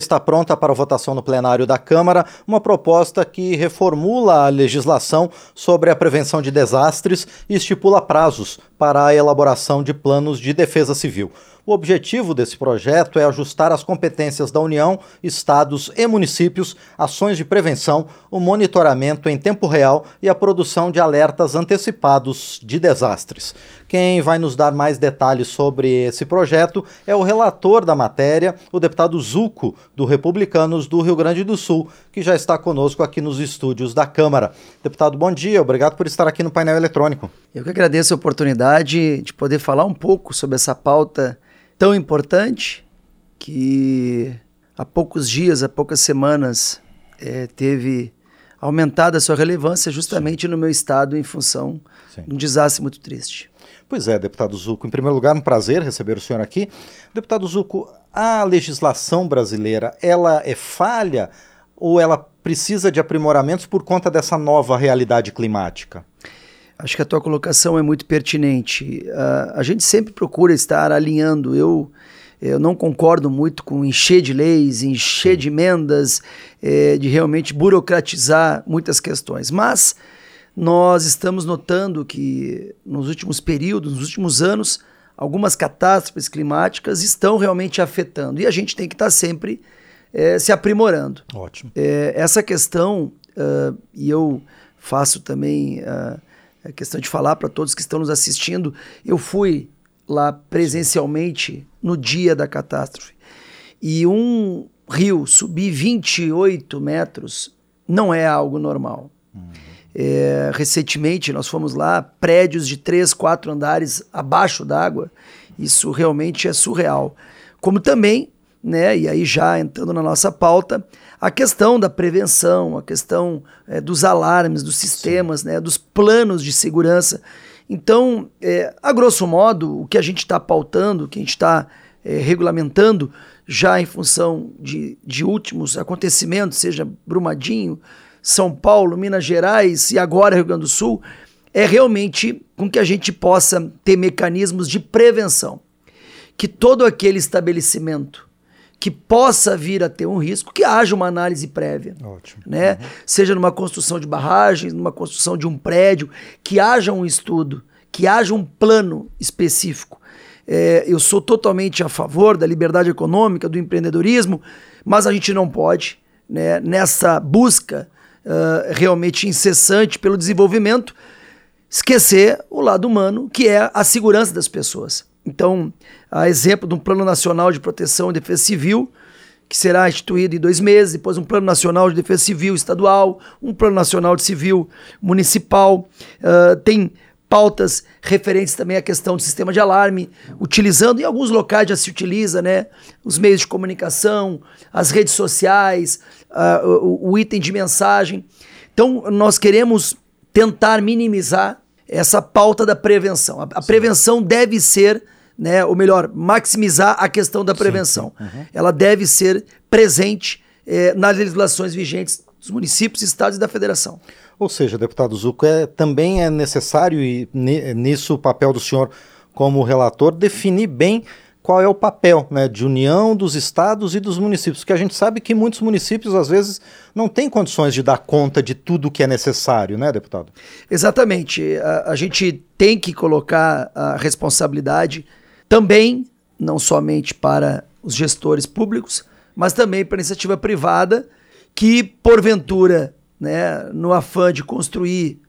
Está pronta para votação no plenário da Câmara uma proposta que reformula a legislação sobre a prevenção de desastres e estipula prazos para a elaboração de planos de defesa civil. O objetivo desse projeto é ajustar as competências da União, estados e municípios, ações de prevenção, o monitoramento em tempo real e a produção de alertas antecipados de desastres. Quem vai nos dar mais detalhes sobre esse projeto é o relator da matéria, o deputado Zuco, do Republicanos do Rio Grande do Sul, que já está conosco aqui nos estúdios da Câmara. Deputado, bom dia, obrigado por estar aqui no painel eletrônico. Eu que agradeço a oportunidade de poder falar um pouco sobre essa pauta tão importante que há poucos dias, há poucas semanas, é, teve aumentada a sua relevância justamente Sim. no meu estado em função Sim. de um desastre muito triste. Pois é, deputado Zuco. Em primeiro lugar, um prazer receber o senhor aqui. Deputado Zuco, a legislação brasileira, ela é falha ou ela precisa de aprimoramentos por conta dessa nova realidade climática? Acho que a tua colocação é muito pertinente. Uh, a gente sempre procura estar alinhando. Eu, eu não concordo muito com encher de leis, encher de emendas, eh, de realmente burocratizar muitas questões. Mas nós estamos notando que nos últimos períodos, nos últimos anos, algumas catástrofes climáticas estão realmente afetando. E a gente tem que estar sempre eh, se aprimorando. Ótimo. Eh, essa questão, uh, e eu faço também. Uh, é questão de falar para todos que estão nos assistindo. Eu fui lá presencialmente no dia da catástrofe. E um rio subir 28 metros não é algo normal. Uhum. É, recentemente nós fomos lá, prédios de três, quatro andares abaixo d'água. Isso realmente é surreal. Como também, né, e aí já entrando na nossa pauta, a questão da prevenção, a questão é, dos alarmes, dos sistemas, né, dos planos de segurança. Então, é, a grosso modo, o que a gente está pautando, o que a gente está é, regulamentando, já em função de, de últimos acontecimentos, seja Brumadinho, São Paulo, Minas Gerais e agora Rio Grande do Sul, é realmente com que a gente possa ter mecanismos de prevenção. Que todo aquele estabelecimento que possa vir a ter um risco, que haja uma análise prévia. Ótimo. Né? Uhum. Seja numa construção de barragens, numa construção de um prédio, que haja um estudo, que haja um plano específico. É, eu sou totalmente a favor da liberdade econômica, do empreendedorismo, mas a gente não pode, né, nessa busca uh, realmente incessante pelo desenvolvimento, esquecer o lado humano, que é a segurança das pessoas. Então, a exemplo de um Plano Nacional de Proteção e Defesa Civil, que será instituído em dois meses, depois um Plano Nacional de Defesa Civil estadual, um Plano Nacional de Civil municipal. Uh, tem pautas referentes também à questão do sistema de alarme, utilizando, em alguns locais já se utiliza, né, os meios de comunicação, as redes sociais, uh, o, o item de mensagem. Então, nós queremos tentar minimizar essa pauta da prevenção. A, a prevenção deve ser né, ou melhor, maximizar a questão da prevenção. Uhum. Ela deve ser presente eh, nas legislações vigentes dos municípios, estados e da federação. Ou seja, deputado Zuco, é, também é necessário, e nisso o papel do senhor como relator, definir bem qual é o papel né, de união dos estados e dos municípios, porque a gente sabe que muitos municípios, às vezes, não têm condições de dar conta de tudo que é necessário, né, deputado? Exatamente. A, a gente tem que colocar a responsabilidade também, não somente para os gestores públicos, mas também para a iniciativa privada, que, porventura, né, no afã de construir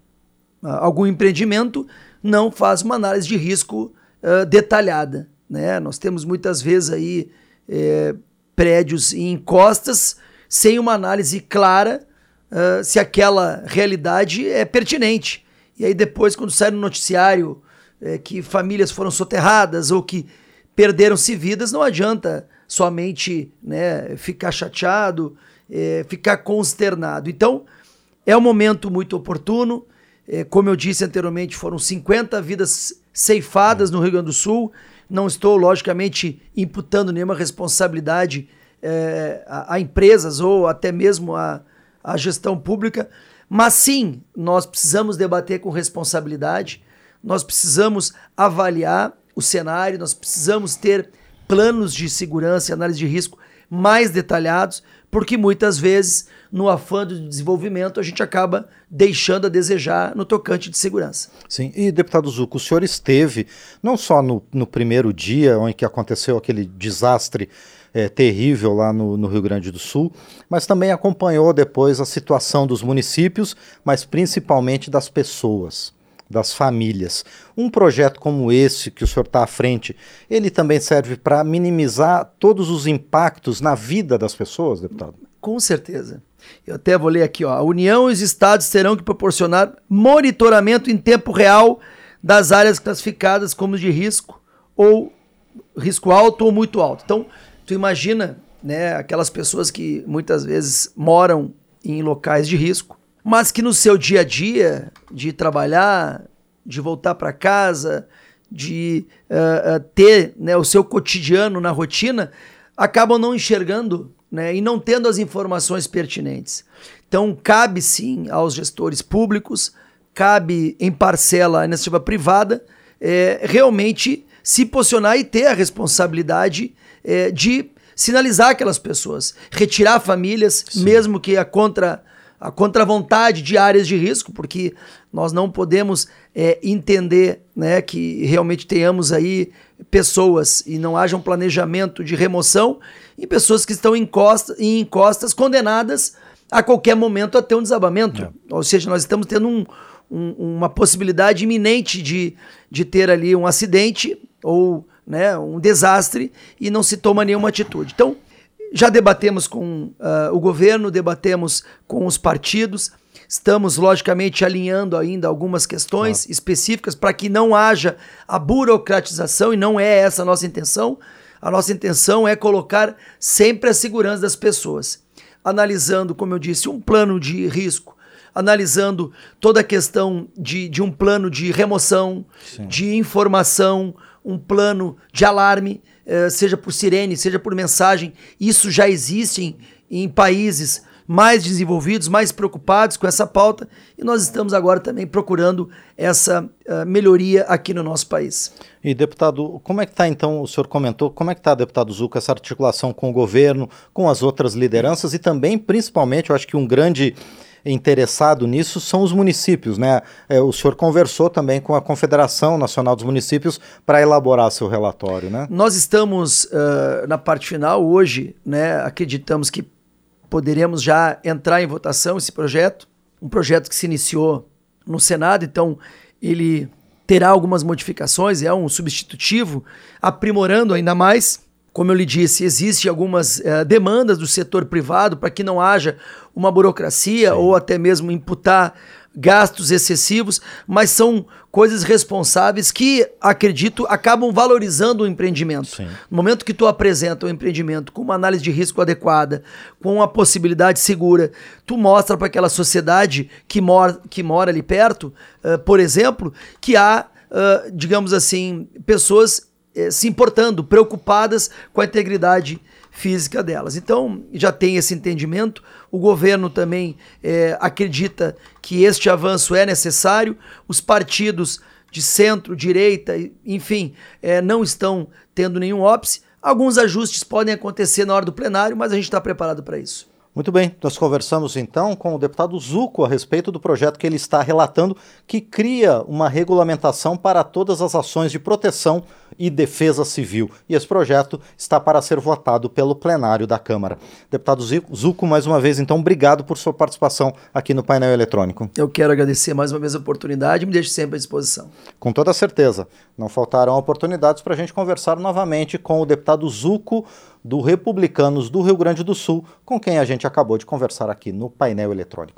uh, algum empreendimento, não faz uma análise de risco uh, detalhada. Né? Nós temos muitas vezes aí é, prédios em encostas sem uma análise clara uh, se aquela realidade é pertinente. E aí depois, quando sai no noticiário é, que famílias foram soterradas ou que perderam-se vidas, não adianta somente né, ficar chateado, é, ficar consternado. Então, é um momento muito oportuno. É, como eu disse anteriormente, foram 50 vidas ceifadas no Rio Grande do Sul. Não estou, logicamente, imputando nenhuma responsabilidade é, a, a, empresas ou até mesmo a, a gestão pública, mas sim, nós precisamos debater com responsabilidade nós precisamos avaliar o cenário, nós precisamos ter planos de segurança e análise de risco mais detalhados, porque muitas vezes, no afã do desenvolvimento, a gente acaba deixando a desejar no tocante de segurança. Sim, e deputado Zuco, o senhor esteve não só no, no primeiro dia em que aconteceu aquele desastre é, terrível lá no, no, Rio Grande do Sul, mas também acompanhou depois a situação dos municípios, mas principalmente das pessoas das famílias. Um projeto como esse que o senhor está à frente, ele também serve para minimizar todos os impactos na vida das pessoas, deputado? Com certeza. Eu até vou ler aqui, ó. A União e os estados terão que proporcionar monitoramento em tempo real das áreas classificadas como de risco ou risco alto ou muito alto. Então, tu imagina, né, aquelas pessoas que muitas vezes moram em locais de risco mas que no seu dia a dia, de trabalhar, de voltar para casa, de uh, uh, ter né, o seu cotidiano na rotina, acabam não enxergando né, e não tendo as informações pertinentes. Então, cabe sim aos gestores públicos, cabe em parcela à iniciativa privada, é, realmente se posicionar e ter a responsabilidade é, de sinalizar aquelas pessoas, retirar famílias, sim. mesmo que a contra a contravontade de áreas de risco, porque nós não podemos é, entender né, que realmente tenhamos aí pessoas e não haja um planejamento de remoção e pessoas que estão em, costa, em encostas condenadas a qualquer momento a ter um desabamento. É. Ou seja, nós estamos tendo um, um, uma possibilidade iminente de, de ter ali um acidente ou né, um desastre e não se toma nenhuma atitude. Então, já debatemos com uh, o governo, debatemos com os partidos, estamos logicamente alinhando ainda algumas questões claro. específicas para que não haja a burocratização e não é essa a nossa intenção. A nossa intenção é colocar sempre a segurança das pessoas, analisando, como eu disse, um plano de risco, analisando toda a questão de, de um plano de remoção, Sim. de informação, um plano de alarme seja por sirene, seja por mensagem. Isso já existe em, em países mais desenvolvidos, mais preocupados com essa pauta, e nós estamos agora também procurando essa uh, melhoria aqui no nosso país. E deputado, como é que está então, o senhor comentou, como é que está, deputado Zuca, essa articulação com o governo, com as outras lideranças e também, principalmente, eu acho que um grande interessado nisso são os municípios, né? É, o senhor conversou também com a Confederação Nacional dos Municípios para elaborar seu relatório, né? Nós estamos uh, na parte final hoje, né? Acreditamos que poderemos já entrar em votação esse projeto, um projeto que se iniciou no Senado, então ele terá algumas modificações, é um substitutivo, aprimorando ainda mais como eu lhe disse, existem algumas uh, demandas do setor privado para que não haja uma burocracia Sim. ou até mesmo imputar gastos excessivos, mas são coisas responsáveis que, acredito, acabam valorizando o empreendimento. Sim. No momento que tu apresenta o empreendimento com uma análise de risco adequada, com uma possibilidade segura, tu mostra para aquela sociedade que mora, que mora ali perto, uh, por exemplo, que há, uh, digamos assim, pessoas se importando, preocupadas com a integridade física delas. Então, já tem esse entendimento. O governo também eh, acredita que este avanço é necessário. Os partidos de centro, direita, enfim, eh, não estão tendo nenhum óbice. Alguns ajustes podem acontecer na hora do plenário, mas a gente está preparado para isso. Muito bem, nós conversamos então com o deputado Zuco a respeito do projeto que ele está relatando, que cria uma regulamentação para todas as ações de proteção e defesa civil. E esse projeto está para ser votado pelo plenário da Câmara. Deputado Zuco, mais uma vez, então, obrigado por sua participação aqui no painel eletrônico. Eu quero agradecer mais uma vez a oportunidade e me deixo sempre à disposição. Com toda certeza. Não faltarão oportunidades para a gente conversar novamente com o deputado Zuco do Republicanos do Rio Grande do Sul, com quem a gente acabou de conversar aqui no painel eletrônico.